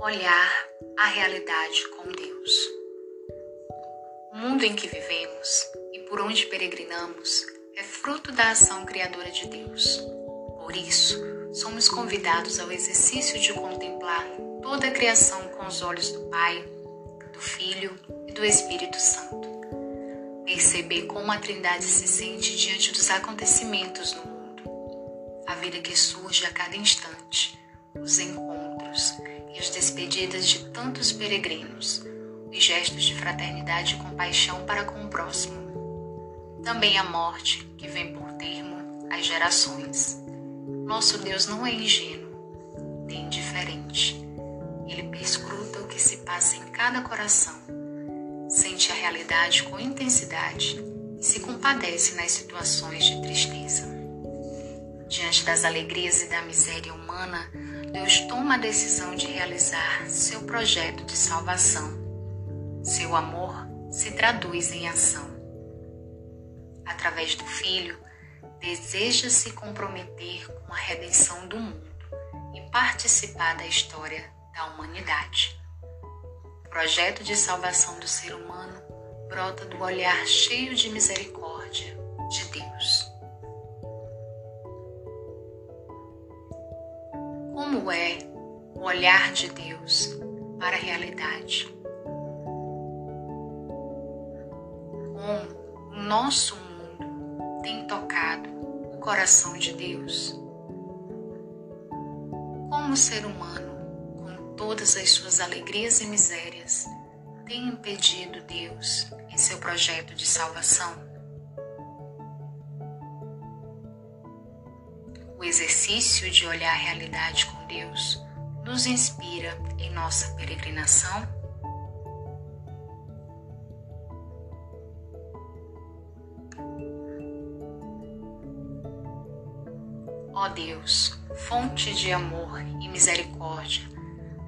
olhar a realidade com Deus. O mundo em que vivemos e por onde peregrinamos é fruto da ação criadora de Deus. Por isso, somos convidados ao exercício de contemplar toda a criação com os olhos do Pai, do Filho e do Espírito Santo. Perceber como a Trindade se sente diante dos acontecimentos no mundo, a vida que surge a cada instante, os encontros e as despedidas de tantos peregrinos, os gestos de fraternidade e compaixão para com o próximo. Também a morte que vem por termo às gerações. Nosso Deus não é ingênuo, nem indiferente ele perscruta o que se passa em cada coração, sente a realidade com intensidade e se compadece nas situações de tristeza. Diante das alegrias e da miséria humana, Deus toma a decisão de realizar seu projeto de salvação. Seu amor se traduz em ação. Através do Filho, deseja se comprometer com a redenção do mundo e participar da história da humanidade. O projeto de salvação do ser humano brota do olhar cheio de misericórdia de Deus. Como é o olhar de Deus para a realidade? Como o nosso mundo tem tocado o coração de Deus? Como o ser humano todas as suas alegrias e misérias, tem impedido Deus em seu projeto de salvação? O exercício de olhar a realidade com Deus nos inspira em nossa peregrinação? Ó Deus, fonte de amor e misericórdia,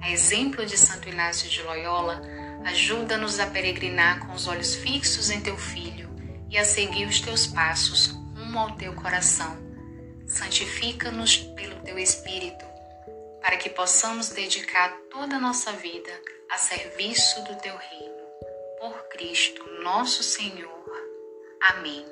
a exemplo de Santo Inácio de Loyola, ajuda-nos a peregrinar com os olhos fixos em teu Filho e a seguir os teus passos rumo ao teu coração. Santifica-nos pelo teu Espírito, para que possamos dedicar toda a nossa vida a serviço do teu reino. Por Cristo, nosso Senhor. Amém.